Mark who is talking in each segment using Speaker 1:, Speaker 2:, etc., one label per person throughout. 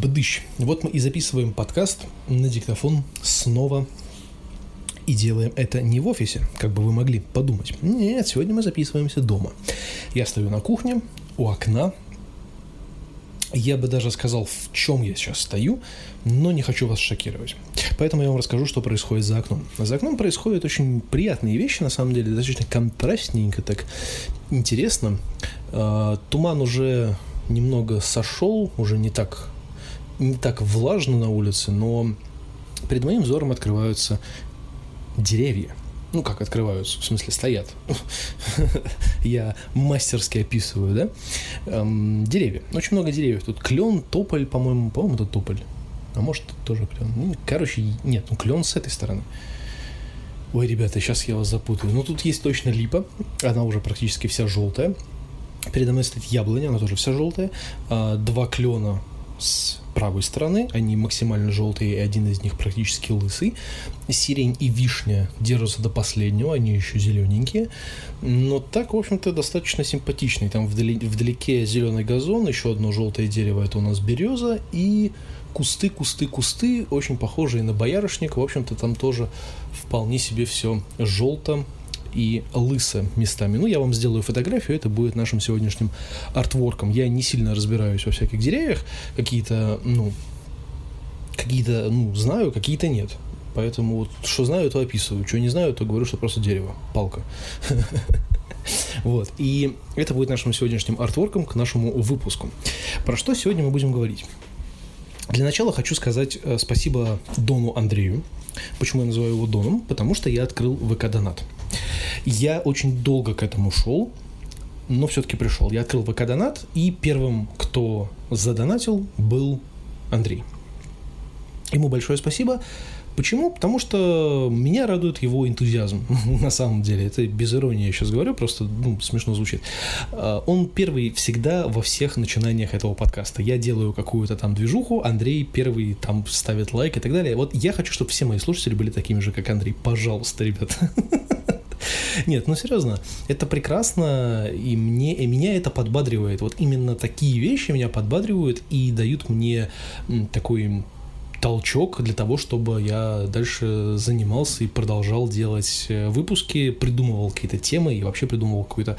Speaker 1: Бдыщ. Вот мы и записываем подкаст на диктофон снова. И делаем это не в офисе, как бы вы могли подумать. Нет, сегодня мы записываемся дома. Я стою на кухне, у окна. Я бы даже сказал, в чем я сейчас стою, но не хочу вас шокировать. Поэтому я вам расскажу, что происходит за окном. За окном происходят очень приятные вещи, на самом деле, достаточно контрастненько, так интересно. А, туман уже немного сошел, уже не так не так влажно на улице, но перед моим взором открываются деревья. Ну, как открываются, в смысле стоят. Я мастерски описываю, да? Эм, деревья. Очень много деревьев. Тут клен, тополь, по-моему, по-моему, это тополь. А может, тоже клен. Ну, короче, нет, ну клен с этой стороны. Ой, ребята, сейчас я вас запутаю. Ну, тут есть точно липа. Она уже практически вся желтая. Передо мной стоит яблоня, она тоже вся желтая. А, два клена с правой стороны, они максимально желтые, и один из них практически лысый. Сирень и вишня держатся до последнего, они еще зелененькие. Но так, в общем-то, достаточно симпатичный. Там вдали, вдалеке зеленый газон, еще одно желтое дерево, это у нас береза, и кусты, кусты, кусты, очень похожие на боярышник. В общем-то, там тоже вполне себе все желто, и лысо местами. Ну, я вам сделаю фотографию, это будет нашим сегодняшним артворком. Я не сильно разбираюсь во всяких деревьях, какие-то, ну, какие-то, ну, знаю, какие-то нет. Поэтому вот, что знаю, то описываю. Что не знаю, то говорю, что просто дерево, палка. Вот. И это будет нашим сегодняшним артворком к нашему выпуску. Про что сегодня мы будем говорить? Для начала хочу сказать э, спасибо Дону Андрею. Почему я называю его Доном? Потому что я открыл ВК-донат. Я очень долго к этому шел, но все-таки пришел. Я открыл ВК-донат, и первым, кто задонатил, был Андрей. Ему большое спасибо. Почему? Потому что меня радует его энтузиазм, на самом деле. Это без иронии я сейчас говорю, просто ну, смешно звучит. А, он первый всегда во всех начинаниях этого подкаста. Я делаю какую-то там движуху, Андрей первый там ставит лайк и так далее. Вот я хочу, чтобы все мои слушатели были такими же, как Андрей. Пожалуйста, ребят. Нет, ну серьезно, это прекрасно, и мне, и меня это подбадривает. Вот именно такие вещи меня подбадривают и дают мне такой толчок для того, чтобы я дальше занимался и продолжал делать э, выпуски, придумывал какие-то темы и вообще придумывал какие-то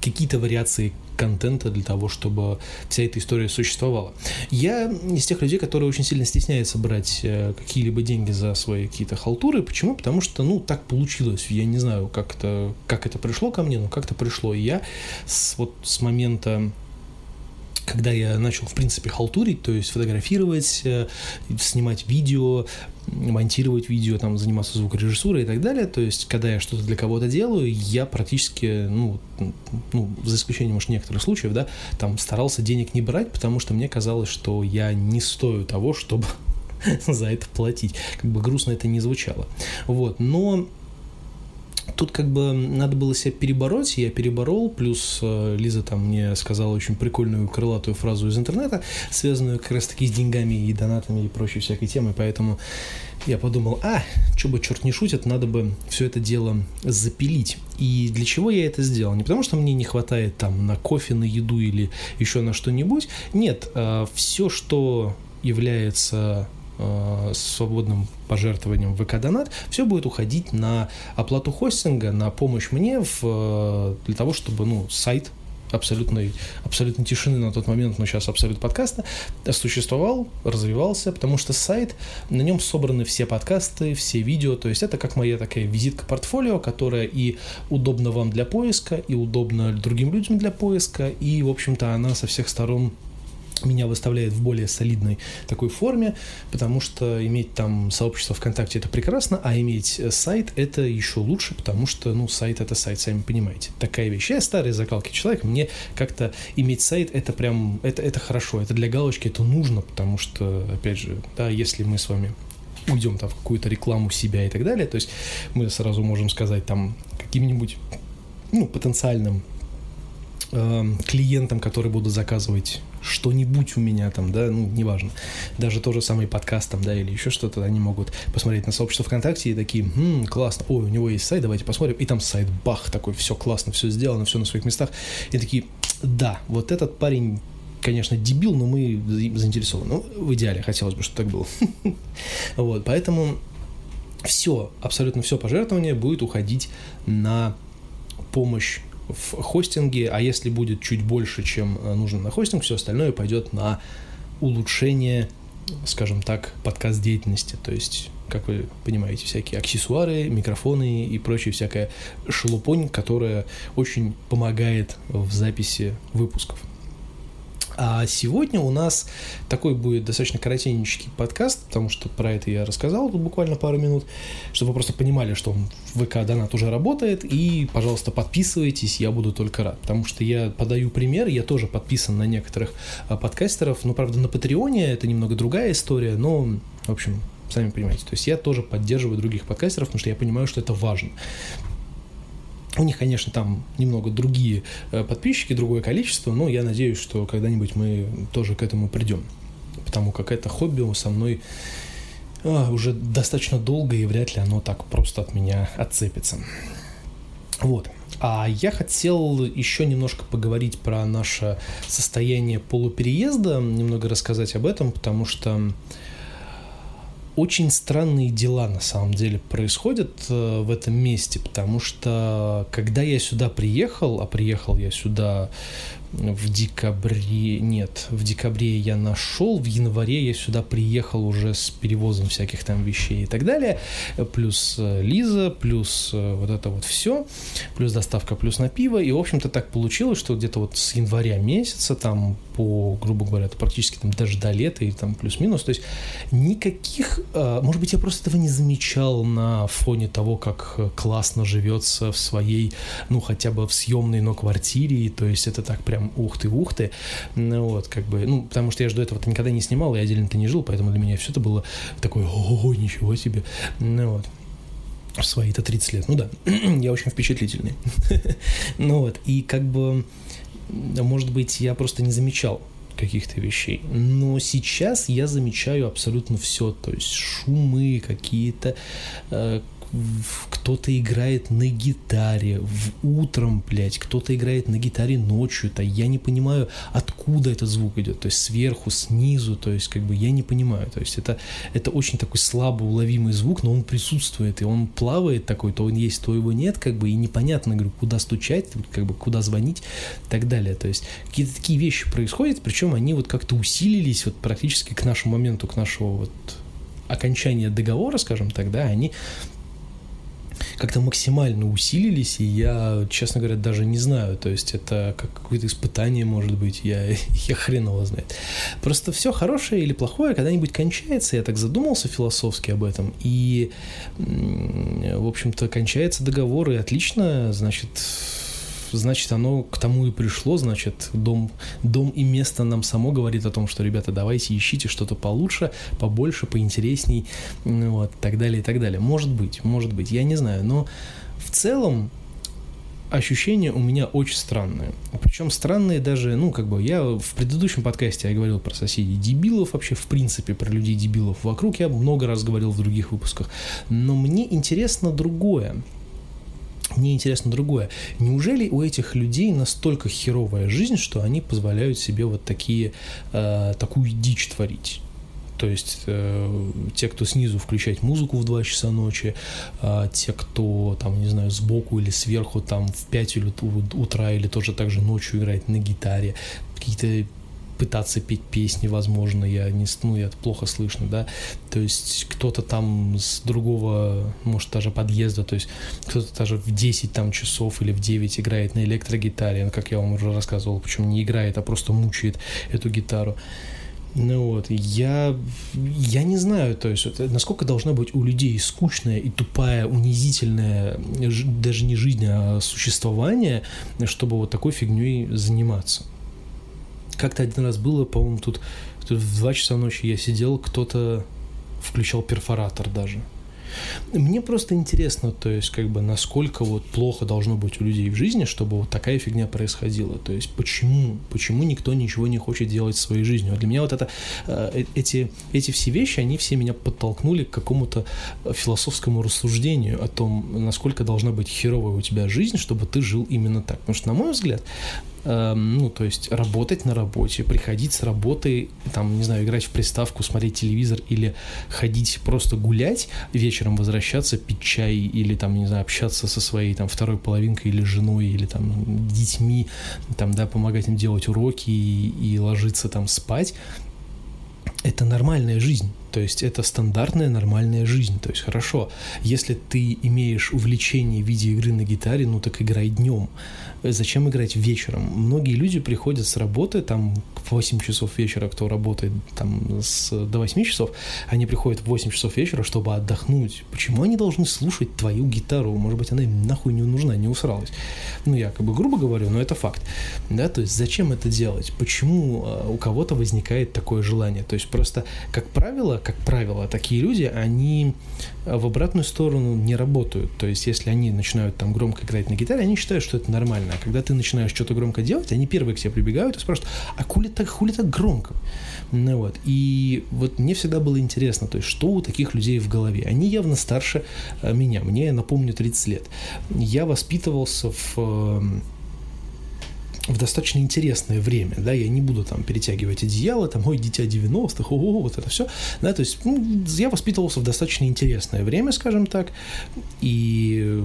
Speaker 1: какие-то вариации контента для того, чтобы вся эта история существовала. Я из тех людей, которые очень сильно стесняются брать э, какие-либо деньги за свои какие-то халтуры. Почему? Потому что, ну, так получилось. Я не знаю, как это, как это пришло ко мне, но как-то пришло. И я с, вот с момента когда я начал, в принципе, халтурить, то есть фотографировать, э, снимать видео, монтировать видео, там, заниматься звукорежиссурой и так далее, то есть, когда я что-то для кого-то делаю, я практически, ну, ну, за исключением, может, некоторых случаев, да, там, старался денег не брать, потому что мне казалось, что я не стою того, чтобы за это платить. Как бы грустно это не звучало. Вот, но Тут как бы надо было себя перебороть, я переборол, плюс э, Лиза там мне сказала очень прикольную крылатую фразу из интернета, связанную как раз таки с деньгами и донатами и прочей всякой темой, поэтому я подумал, а, что бы черт не шутит, надо бы все это дело запилить. И для чего я это сделал? Не потому, что мне не хватает там на кофе, на еду или еще на что-нибудь. Нет, э, все, что является э, свободным пожертвованием в ВК-донат, все будет уходить на оплату хостинга, на помощь мне в, э, для того, чтобы ну, сайт абсолютной, абсолютной тишины на тот момент, но сейчас абсолют подкаста, существовал, развивался, потому что сайт, на нем собраны все подкасты, все видео, то есть это как моя такая визитка портфолио, которая и удобна вам для поиска, и удобна другим людям для поиска, и, в общем-то, она со всех сторон меня выставляет в более солидной такой форме, потому что иметь там сообщество ВКонтакте это прекрасно, а иметь э, сайт это еще лучше, потому что, ну, сайт это сайт, сами понимаете. Такая вещь. Я старый закалки человек, мне как-то иметь сайт это прям, это, это хорошо, это для галочки, это нужно, потому что, опять же, да, если мы с вами уйдем там в какую-то рекламу себя и так далее, то есть мы сразу можем сказать там каким-нибудь ну, потенциальным э, клиентам, которые будут заказывать что-нибудь у меня там, да, ну, неважно. Даже тот же самый подкаст там, да, или еще что-то, они могут посмотреть на сообщество ВКонтакте и такие, хм, классно, ой, у него есть сайт, давайте посмотрим. И там сайт, бах, такой, все классно, все сделано, все на своих местах. И такие, да, вот этот парень конечно, дебил, но мы заинтересованы. Ну, в идеале хотелось бы, чтобы так было. Вот, поэтому все, абсолютно все пожертвование будет уходить на помощь в хостинге, а если будет чуть больше, чем э, нужно на хостинг, все остальное пойдет на улучшение, скажем так, подкаст деятельности. То есть, как вы понимаете, всякие аксессуары, микрофоны и прочее всякая шелупонь, которая очень помогает в записи выпусков. А сегодня у нас такой будет достаточно коротенький подкаст, потому что про это я рассказал тут буквально пару минут, чтобы вы просто понимали, что ВК Донат уже работает, и, пожалуйста, подписывайтесь, я буду только рад, потому что я подаю пример, я тоже подписан на некоторых а, подкастеров, но, правда, на Патреоне это немного другая история, но, в общем, сами понимаете, то есть я тоже поддерживаю других подкастеров, потому что я понимаю, что это важно. У них, конечно, там немного другие э, подписчики, другое количество, но я надеюсь, что когда-нибудь мы тоже к этому придем. Потому как это хобби со мной а, уже достаточно долго, и вряд ли оно так просто от меня отцепится. Вот. А я хотел еще немножко поговорить про наше состояние полупереезда, немного рассказать об этом, потому что очень странные дела на самом деле происходят э, в этом месте, потому что когда я сюда приехал, а приехал я сюда в декабре, нет, в декабре я нашел, в январе я сюда приехал уже с перевозом всяких там вещей и так далее, плюс э, Лиза, плюс э, вот это вот все, плюс доставка, плюс на пиво, и, в общем-то, так получилось, что где-то вот с января месяца, там, по, грубо говоря, это практически там даже до лета и там плюс-минус, то есть никаких, э, может быть, я просто этого не замечал на фоне того, как классно живется в своей, ну, хотя бы в съемной, но квартире, то есть это так прям прям ух ты, ух ты. Ну, вот, как бы, ну, потому что я же до этого никогда не снимал, и отдельно-то не жил, поэтому для меня все это было такое, ой, ничего себе. Ну, вот свои-то 30 лет. Ну да, я очень впечатлительный. ну вот, и как бы, может быть, я просто не замечал каких-то вещей. Но сейчас я замечаю абсолютно все, то есть шумы, какие-то э, кто-то играет на гитаре в утром, блядь, кто-то играет на гитаре ночью, то я не понимаю, откуда этот звук идет, то есть сверху, снизу, то есть как бы я не понимаю, то есть это, это очень такой слабо уловимый звук, но он присутствует, и он плавает такой, то он есть, то его нет, как бы, и непонятно, говорю, куда стучать, как бы, куда звонить и так далее, то есть какие-то такие вещи происходят, причем они вот как-то усилились вот практически к нашему моменту, к нашему вот окончания договора, скажем так, да, они как-то максимально усилились, и я, честно говоря, даже не знаю, то есть это как какое-то испытание, может быть, я, я хрен его знает. Просто все хорошее или плохое когда-нибудь кончается, я так задумался философски об этом, и, в общем-то, кончается договор, и отлично, значит, значит, оно к тому и пришло, значит, дом, дом и место нам само говорит о том, что, ребята, давайте ищите что-то получше, побольше, поинтересней, вот, так далее, и так далее. Может быть, может быть, я не знаю, но в целом ощущения у меня очень странные. Причем странные даже, ну, как бы, я в предыдущем подкасте я говорил про соседей дебилов, вообще, в принципе, про людей дебилов вокруг, я много раз говорил в других выпусках. Но мне интересно другое. Мне интересно другое. Неужели у этих людей настолько херовая жизнь, что они позволяют себе вот такие, э, такую дичь творить? То есть э, те, кто снизу включает музыку в 2 часа ночи, э, те, кто там, не знаю, сбоку или сверху там в 5 утра или тоже так же ночью играет на гитаре, какие-то пытаться петь песни, возможно, я не, ну, я плохо слышно, да, то есть кто-то там с другого, может, даже подъезда, то есть кто-то даже в 10 там часов или в 9 играет на электрогитаре, ну, как я вам уже рассказывал, причем не играет, а просто мучает эту гитару. Ну вот, я, я не знаю, то есть, насколько должна быть у людей скучная и тупая, унизительная, даже не жизнь, а существование, чтобы вот такой фигней заниматься. Как-то один раз было, по-моему, тут, тут в 2 часа ночи я сидел, кто-то включал перфоратор даже. Мне просто интересно, то есть, как бы, насколько вот плохо должно быть у людей в жизни, чтобы вот такая фигня происходила. То есть, почему, почему никто ничего не хочет делать своей жизни? Вот для меня вот это, э, эти, эти все вещи, они все меня подтолкнули к какому-то философскому рассуждению о том, насколько должна быть херовая у тебя жизнь, чтобы ты жил именно так. Потому что, на мой взгляд, э, ну, то есть работать на работе, приходить с работы, там, не знаю, играть в приставку, смотреть телевизор или ходить просто гулять, вечером возвращаться, пить чай или там, не знаю, общаться со своей там второй половинкой или женой или там детьми, там, да, помогать им делать уроки и, и ложиться там спать, это нормальная жизнь. То есть это стандартная нормальная жизнь. То есть хорошо, если ты имеешь увлечение в виде игры на гитаре, ну так играй днем. Зачем играть вечером? Многие люди приходят с работы, там в 8 часов вечера, кто работает там с, до 8 часов, они приходят в 8 часов вечера, чтобы отдохнуть. Почему они должны слушать твою гитару? Может быть, она им нахуй не нужна, не усралась. Ну, я как бы грубо говорю, но это факт. Да, то есть зачем это делать? Почему а, у кого-то возникает такое желание? То есть просто, как правило, как правило, такие люди, они э, в обратную сторону не работают. То есть, если они начинают там громко играть на гитаре, они считают, что это нормально. А когда ты начинаешь что-то громко делать, они первые к тебе прибегают и спрашивают, а хули так, хули так громко? Ну вот. И вот мне всегда было интересно, то есть, что у таких людей в голове. Они явно старше э, меня. Мне, напомню, 30 лет. Я воспитывался в эм, в достаточно интересное время, да, я не буду там перетягивать одеяло, там, ой, дитя 90-х, ого, вот это все, да, то есть ну, я воспитывался в достаточно интересное время, скажем так, и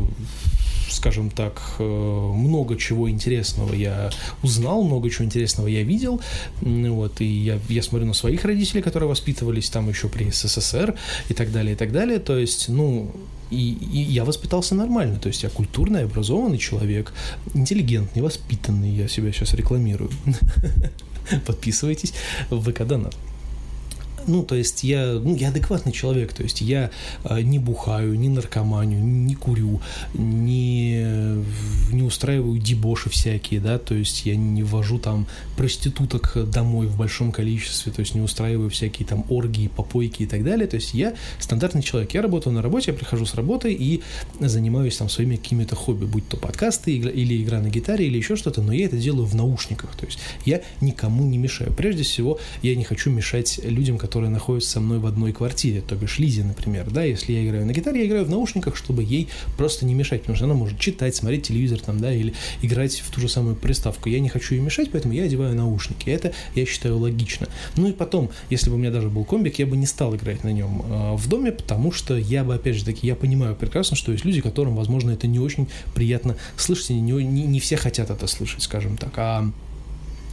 Speaker 1: скажем так, э, много чего интересного я узнал, много чего интересного я видел. Вот, и я, я смотрю на своих родителей, которые воспитывались там еще при СССР и так далее, и так далее. То есть, ну, и, и я воспитался нормально, то есть я культурный, образованный человек, интеллигентный, воспитанный, я себя сейчас рекламирую. Подписывайтесь в ВК-донат ну, то есть я, ну, я адекватный человек, то есть я э, не бухаю, не наркоманю, не курю, не, не устраиваю дебоши всякие, да, то есть я не ввожу там проституток домой в большом количестве, то есть не устраиваю всякие там оргии, попойки и так далее, то есть я стандартный человек, я работаю на работе, я прихожу с работы и занимаюсь там своими какими-то хобби, будь то подкасты или игра на гитаре или еще что-то, но я это делаю в наушниках, то есть я никому не мешаю. Прежде всего, я не хочу мешать людям, которые которая находится со мной в одной квартире, то бишь Лизе, например, да, если я играю на гитаре, я играю в наушниках, чтобы ей просто не мешать, потому что она может читать, смотреть телевизор там, да, или играть в ту же самую приставку. Я не хочу ей мешать, поэтому я одеваю наушники. Это, я считаю, логично. Ну и потом, если бы у меня даже был комбик, я бы не стал играть на нем э, в доме, потому что я бы, опять же таки, я понимаю прекрасно, что есть люди, которым, возможно, это не очень приятно слышать, и не, не, не все хотят это слышать, скажем так. А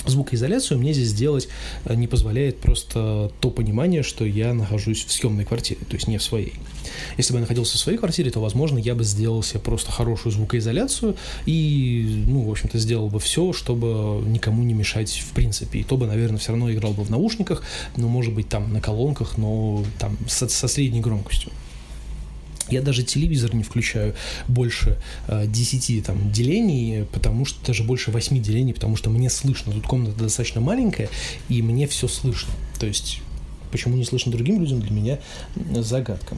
Speaker 1: Звукоизоляцию мне здесь сделать э, не позволяет просто то понимание, что я нахожусь в съемной квартире, то есть не в своей. Если бы я находился в своей квартире, то, возможно, я бы сделал себе просто хорошую звукоизоляцию и, ну, в общем-то, сделал бы все, чтобы никому не мешать в принципе. И то бы, наверное, все равно играл бы в наушниках, ну, может быть, там на колонках, но там со, со средней громкостью. Я даже телевизор не включаю больше э, 10 там, делений, потому что даже больше 8 делений, потому что мне слышно. Тут комната достаточно маленькая, и мне все слышно. То есть, почему не слышно другим людям, для меня загадка.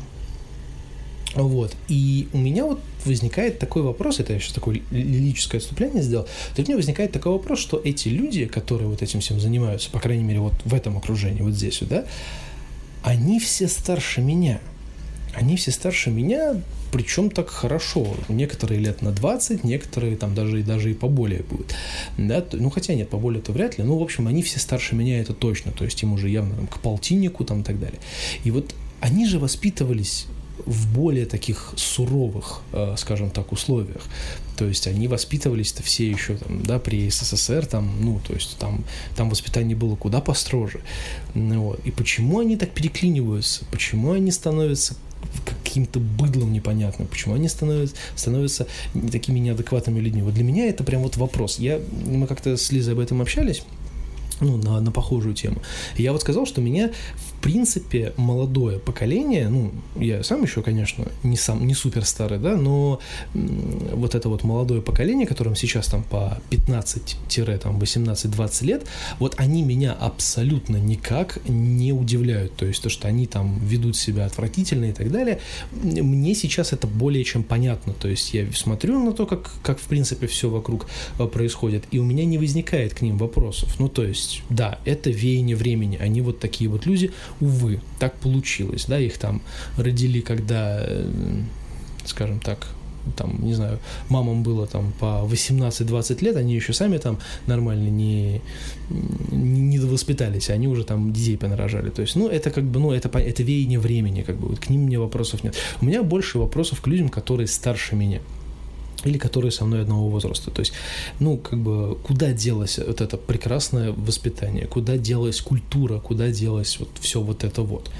Speaker 1: Вот. И у меня вот возникает такой вопрос, это я сейчас такое лирическое отступление сделал, то у меня возникает такой вопрос, что эти люди, которые вот этим всем занимаются, по крайней мере, вот в этом окружении, вот здесь, да, они все старше меня – они все старше меня, причем так хорошо. Некоторые лет на 20, некоторые там даже, даже и поболее будут. Да? Ну, хотя нет, поболее-то вряд ли. Ну, в общем, они все старше меня, это точно. То есть им уже явно там, к полтиннику там и так далее. И вот они же воспитывались в более таких суровых, э, скажем так, условиях. То есть они воспитывались-то все еще там, да, при СССР, там, ну, то есть там, там воспитание было куда построже. Ну, вот. И почему они так переклиниваются? Почему они становятся каким-то быдлом непонятным, почему они становятся, становятся такими неадекватными людьми. Вот для меня это прям вот вопрос. Я, мы как-то с Лизой об этом общались, ну, на, на похожую тему. Я вот сказал, что меня, в принципе, молодое поколение, ну, я сам еще, конечно, не сам, не супер старый, да, но вот это вот молодое поколение, которым сейчас там по 15-18-20 лет, вот они меня абсолютно никак не удивляют. То есть то, что они там ведут себя отвратительно и так далее, мне сейчас это более чем понятно. То есть я смотрю на то, как, как в принципе, все вокруг э, происходит, и у меня не возникает к ним вопросов. Ну, то есть да, это веяние времени. Они вот такие вот люди, увы, так получилось, да, их там родили, когда, э, скажем так, там, не знаю, мамам было там по 18-20 лет, они еще сами там нормально не, не, не воспитались, они уже там детей понарожали. То есть, ну, это как бы, ну, это, это веяние времени, как бы, вот к ним мне вопросов нет. У меня больше вопросов к людям, которые старше меня или которые со мной одного возраста. То есть, ну, как бы, куда делось вот это прекрасное воспитание, куда делась культура, куда делось вот все вот это вот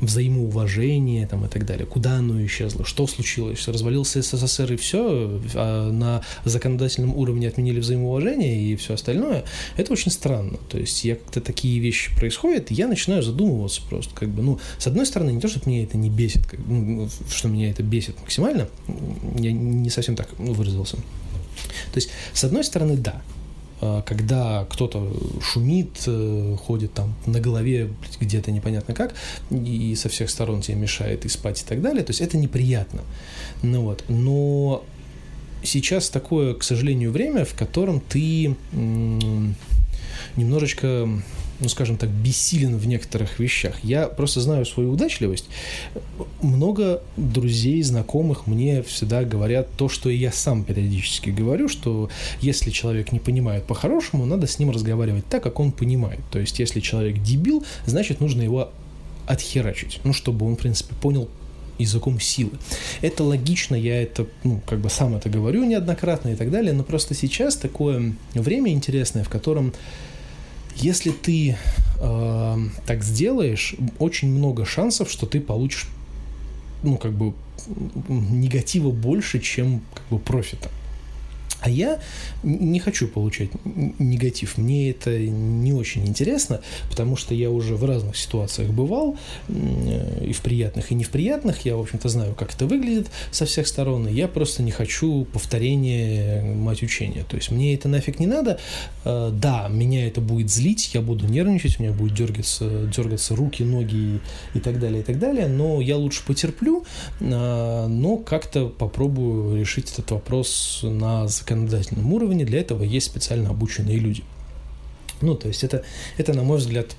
Speaker 1: взаимоуважение там, и так далее. Куда оно исчезло? Что случилось? Развалился СССР и все, а на законодательном уровне отменили взаимоуважение и все остальное. Это очень странно. То есть я как-то такие вещи происходят, я начинаю задумываться просто. Как бы, ну, с одной стороны, не то, что меня это не бесит, как, ну, что меня это бесит максимально, я не совсем так выразился. То есть, с одной стороны, да, когда кто-то шумит, э, ходит там на голове где-то непонятно как, и со всех сторон тебе мешает и спать и так далее, то есть это неприятно. Ну вот, но сейчас такое, к сожалению, время, в котором ты немножечко ну, скажем так, бессилен в некоторых вещах. Я просто знаю свою удачливость. Много друзей, знакомых мне всегда говорят то, что и я сам периодически говорю, что если человек не понимает по-хорошему, надо с ним разговаривать так, как он понимает. То есть, если человек дебил, значит, нужно его отхерачить, ну, чтобы он, в принципе, понял языком силы. Это логично, я это, ну, как бы сам это говорю неоднократно и так далее, но просто сейчас такое время интересное, в котором если ты э, так сделаешь, очень много шансов, что ты получишь, ну, как бы, негатива больше, чем как бы профита. А я не хочу получать негатив. Мне это не очень интересно, потому что я уже в разных ситуациях бывал, и в приятных, и не в приятных. Я, в общем-то, знаю, как это выглядит со всех сторон, и я просто не хочу повторения мать учения. То есть мне это нафиг не надо. А, да, меня это будет злить, я буду нервничать, у меня будет дергаться, дергаться руки, ноги и так далее, и так далее, но я лучше потерплю, а, но как-то попробую решить этот вопрос на законодательном уровне, для этого есть специально обученные люди. Ну, то есть это, это на мой взгляд,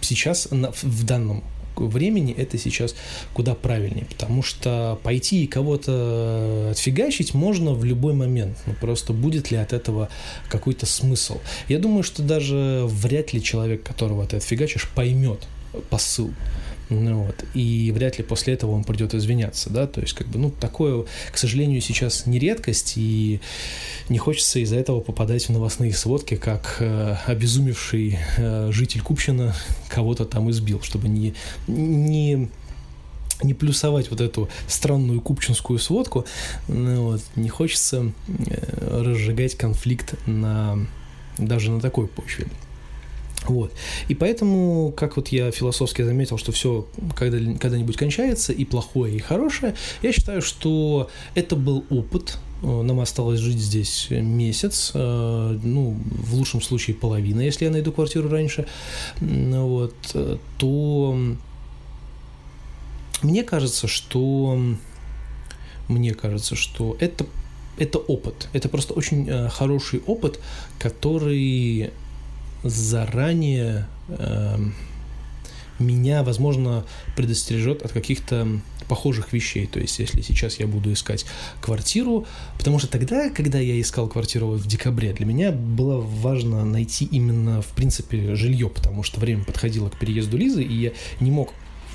Speaker 1: сейчас в данном времени это сейчас куда правильнее, потому что пойти и кого-то отфигачить можно в любой момент, но просто будет ли от этого какой-то смысл. Я думаю, что даже вряд ли человек, которого ты отфигачишь, поймет посыл. Ну, вот. И вряд ли после этого он придет извиняться, да, то есть, как бы, ну, такое, к сожалению, сейчас не редкость, и не хочется из-за этого попадать в новостные сводки, как э, обезумевший э, житель Купчина кого-то там избил, чтобы не, не не плюсовать вот эту странную купчинскую сводку, ну, вот, не хочется э, разжигать конфликт на даже на такой почве. Вот. И поэтому, как вот я философски заметил, что все когда, когда-нибудь кончается, и плохое, и хорошее, я считаю, что это был опыт, э, нам осталось жить здесь месяц, э, ну, в лучшем случае половина, если я найду квартиру раньше, вот, э, то мне кажется, что мне кажется, что это это опыт, это просто очень хороший опыт, который заранее э, меня, возможно, предостережет от каких-то похожих вещей. То есть, если сейчас я буду искать квартиру, потому что тогда, когда я искал квартиру в декабре, для меня было важно найти именно, в принципе, жилье, потому что время подходило к переезду Лизы, и я не мог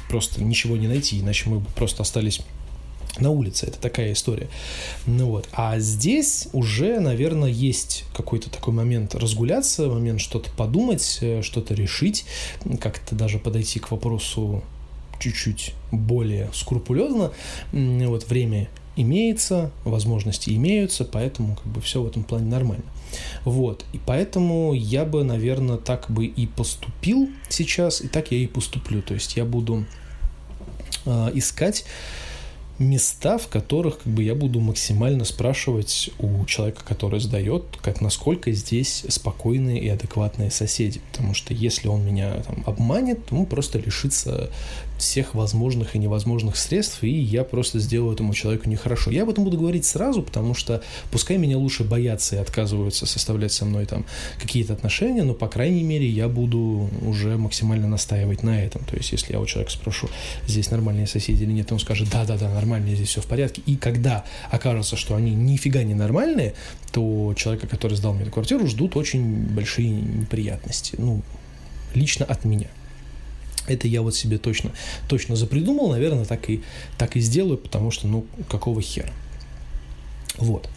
Speaker 1: просто ничего не найти, иначе мы бы просто остались на улице. Это такая история. Ну вот. А здесь уже, наверное, есть какой-то такой момент разгуляться, момент что-то подумать, э, что-то решить, как-то даже подойти к вопросу чуть-чуть более скрупулезно. Вот время имеется, возможности имеются, поэтому как бы все в этом плане нормально. Вот, и поэтому я бы, наверное, так бы и поступил сейчас, и так я и поступлю. То есть я буду э, искать места, в которых как бы я буду максимально спрашивать у человека, который сдает, как насколько здесь спокойные и адекватные соседи. Потому что если он меня там, обманет, то он просто лишится всех возможных и невозможных средств, и я просто сделаю этому человеку нехорошо. Я об этом буду говорить сразу, потому что пускай меня лучше боятся и отказываются составлять со мной там какие-то отношения, но, по крайней мере, я буду уже максимально настаивать на этом. То есть, если я у человека спрошу, здесь нормальные соседи или нет, он скажет, да-да-да, нормальные, здесь все в порядке. И когда окажется, что они нифига не нормальные, то человека, который сдал мне эту квартиру, ждут очень большие неприятности. Ну, лично от меня. Это я вот себе точно, точно запридумал, наверное, так и, так и сделаю, потому что, ну, какого хера. Вот.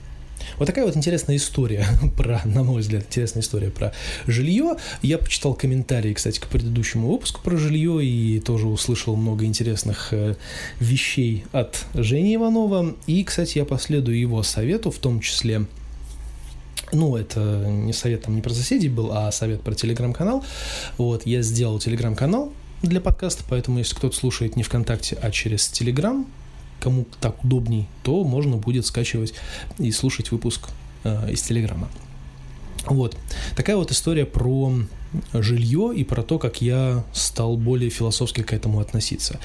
Speaker 1: Вот такая вот интересная история про, на мой взгляд, интересная история про жилье. Я почитал комментарии, кстати, к предыдущему выпуску про жилье и тоже услышал много интересных э, вещей от Жени Иванова. И, кстати, я последую его совету, в том числе ну, это не совет там не про соседей был, а совет про телеграм-канал. Вот, я сделал телеграм-канал для подкаста, поэтому если кто-то слушает не ВКонтакте, а через Телеграм, кому так удобней, то можно будет скачивать и слушать выпуск э, из Телеграма. Вот. Такая вот история про жилье и про то, как я стал более философски к этому относиться.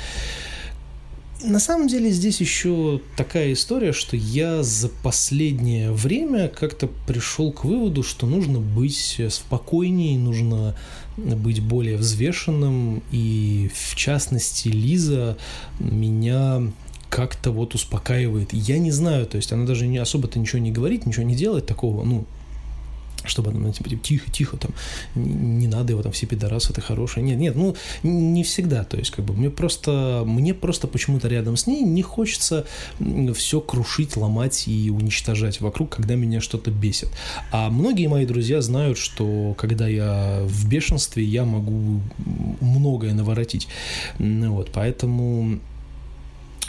Speaker 1: На самом деле здесь еще такая история, что я за последнее время как-то пришел к выводу, что нужно быть спокойнее, нужно быть более взвешенным, и в частности Лиза меня как-то вот успокаивает. Я не знаю, то есть она даже не особо-то ничего не говорит, ничего не делает такого, ну, чтобы она, ну, типа, тихо, тихо, там, не, надо его, там, все пидорасы, это хорошее. Нет, нет, ну, не всегда, то есть, как бы, мне просто, мне просто почему-то рядом с ней не хочется все крушить, ломать и уничтожать вокруг, когда меня что-то бесит. А многие мои друзья знают, что когда я в бешенстве, я могу многое наворотить. Вот, поэтому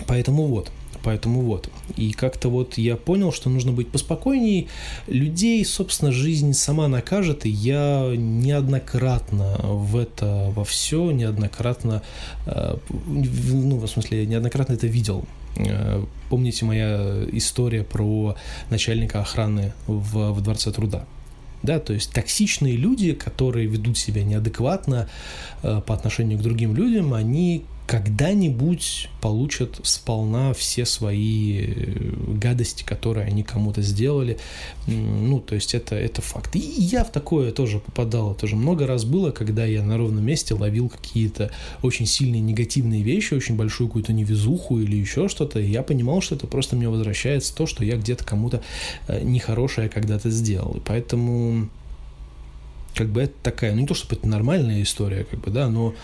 Speaker 1: Поэтому вот, поэтому вот. И как-то вот я понял, что нужно быть поспокойней. Людей, собственно, жизнь сама накажет, и я неоднократно в это, во все, неоднократно, э, ну, в смысле, неоднократно это видел. Э, помните моя история про начальника охраны в, в Дворце труда? да, то есть токсичные люди, которые ведут себя неадекватно э, по отношению к другим людям, они когда-нибудь получат сполна все свои э, гадости, которые они кому-то сделали. Ну, то есть это, это факт. И я в такое тоже попадал. Тоже много раз было, когда я на ровном месте ловил какие-то очень сильные негативные вещи, очень большую какую-то невезуху или еще что-то. И я понимал, что это просто мне возвращается то, что я где-то кому-то э, нехорошее когда-то сделал. И поэтому как бы это такая, ну не то чтобы это нормальная история, как бы, да, но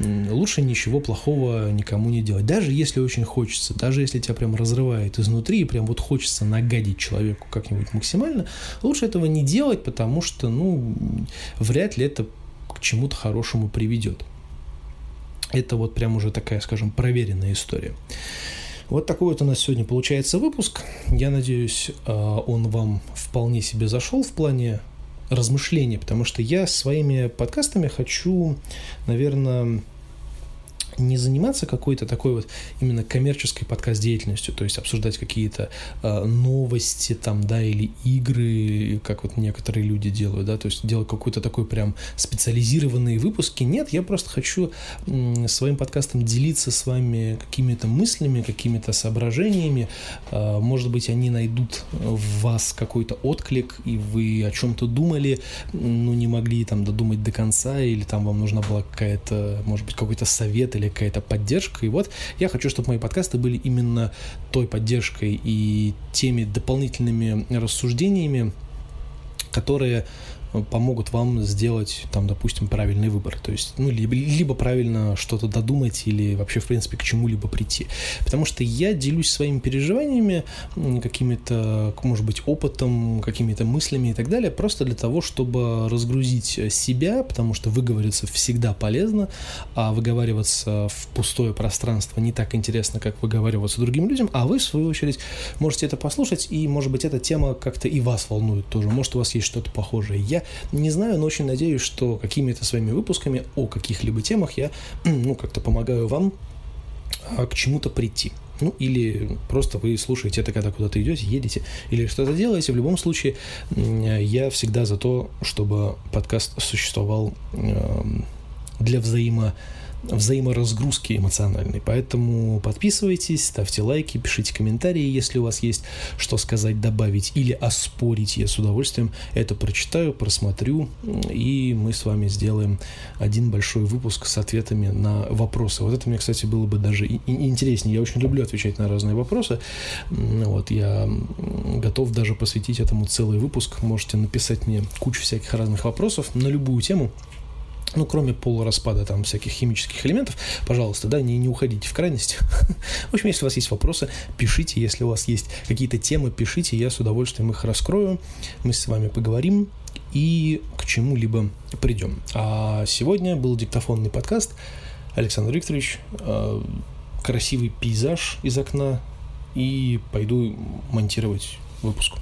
Speaker 1: лучше ничего плохого никому не делать. Даже если очень хочется, даже если тебя прям разрывает изнутри и прям вот хочется нагадить человеку как-нибудь максимально, лучше этого не делать, потому что, ну, вряд ли это к чему-то хорошему приведет. Это вот прям уже такая, скажем, проверенная история. Вот такой вот у нас сегодня получается выпуск. Я надеюсь, а, он вам вполне себе зашел в плане размышления, потому что я своими подкастами хочу, наверное, не заниматься какой-то такой вот именно коммерческой подкаст-деятельностью, то есть обсуждать какие-то э, новости там, да, или игры, как вот некоторые люди делают, да, то есть делать какой-то такой прям специализированные выпуски. Нет, я просто хочу э, своим подкастом делиться с вами какими-то мыслями, какими-то соображениями. Э, может быть, они найдут в вас какой-то отклик, и вы о чем-то думали, но не могли там додумать до конца, или там вам нужна была какая-то, может быть, какой-то совет или какая-то поддержка. И вот я хочу, чтобы мои подкасты были именно той поддержкой и теми дополнительными рассуждениями, которые помогут вам сделать, там, допустим, правильный выбор. То есть, ну, либо, либо правильно что-то додумать или вообще, в принципе, к чему-либо прийти. Потому что я делюсь своими переживаниями, какими-то, может быть, опытом, какими-то мыслями и так далее, просто для того, чтобы разгрузить себя, потому что выговориться всегда полезно, а выговариваться в пустое пространство не так интересно, как выговариваться другим людям, а вы, в свою очередь, можете это послушать, и, может быть, эта тема как-то и вас волнует тоже. Может, у вас есть что-то похожее. Я не знаю, но очень надеюсь, что какими-то своими выпусками о каких-либо темах я, ну, как-то помогаю вам а, к чему-то прийти. Ну, или просто вы слушаете это, когда куда-то идете, едете, или что-то делаете. В любом случае, я всегда за то, чтобы подкаст существовал эм, для взаимо взаиморазгрузки эмоциональной. Поэтому подписывайтесь, ставьте лайки, пишите комментарии, если у вас есть что сказать, добавить или оспорить. Я с удовольствием это прочитаю, просмотрю, и мы с вами сделаем один большой выпуск с ответами на вопросы. Вот это мне, кстати, было бы даже интереснее. Я очень люблю отвечать на разные вопросы. Вот, я готов даже посвятить этому целый выпуск. Можете написать мне кучу всяких разных вопросов на любую тему ну, кроме полураспада там всяких химических элементов, пожалуйста, да, не, не уходите в крайность. в общем, если у вас есть вопросы, пишите, если у вас есть какие-то темы, пишите, я с удовольствием их раскрою, мы с вами поговорим и к чему-либо придем. А сегодня был диктофонный подкаст. Александр Викторович, э, красивый пейзаж из окна, и пойду монтировать выпуск.